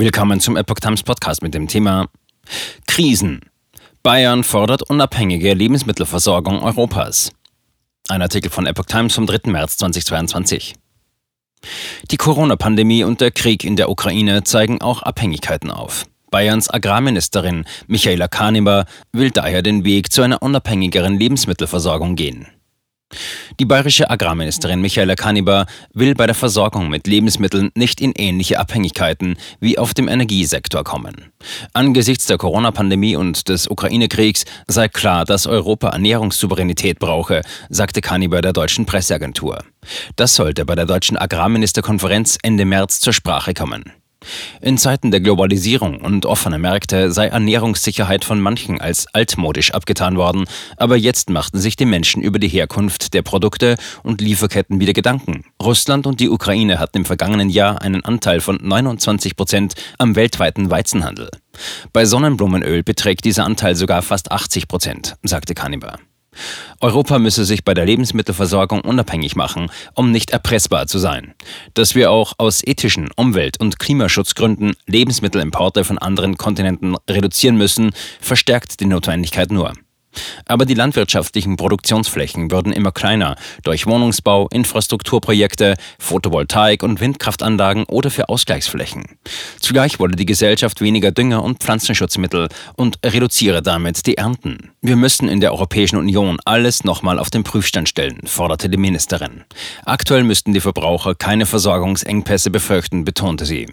Willkommen zum Epoch Times Podcast mit dem Thema Krisen. Bayern fordert unabhängige Lebensmittelversorgung Europas. Ein Artikel von Epoch Times vom 3. März 2022. Die Corona-Pandemie und der Krieg in der Ukraine zeigen auch Abhängigkeiten auf. Bayerns Agrarministerin Michaela Kaniber will daher den Weg zu einer unabhängigeren Lebensmittelversorgung gehen. Die bayerische Agrarministerin Michaela Kaniber will bei der Versorgung mit Lebensmitteln nicht in ähnliche Abhängigkeiten wie auf dem Energiesektor kommen. Angesichts der Corona-Pandemie und des Ukraine-Kriegs sei klar, dass Europa Ernährungssouveränität brauche, sagte Kaniber der deutschen Presseagentur. Das sollte bei der deutschen Agrarministerkonferenz Ende März zur Sprache kommen. In Zeiten der Globalisierung und offener Märkte sei Ernährungssicherheit von manchen als altmodisch abgetan worden, aber jetzt machten sich die Menschen über die Herkunft der Produkte und Lieferketten wieder Gedanken. Russland und die Ukraine hatten im vergangenen Jahr einen Anteil von 29 Prozent am weltweiten Weizenhandel. Bei Sonnenblumenöl beträgt dieser Anteil sogar fast 80 Prozent, sagte Kaniber. Europa müsse sich bei der Lebensmittelversorgung unabhängig machen, um nicht erpressbar zu sein. Dass wir auch aus ethischen Umwelt- und Klimaschutzgründen Lebensmittelimporte von anderen Kontinenten reduzieren müssen, verstärkt die Notwendigkeit nur. Aber die landwirtschaftlichen Produktionsflächen würden immer kleiner durch Wohnungsbau, Infrastrukturprojekte, Photovoltaik- und Windkraftanlagen oder für Ausgleichsflächen. Zugleich wolle die Gesellschaft weniger Dünger und Pflanzenschutzmittel und reduziere damit die Ernten. Wir müssen in der Europäischen Union alles nochmal auf den Prüfstand stellen, forderte die Ministerin. Aktuell müssten die Verbraucher keine Versorgungsengpässe befürchten, betonte sie.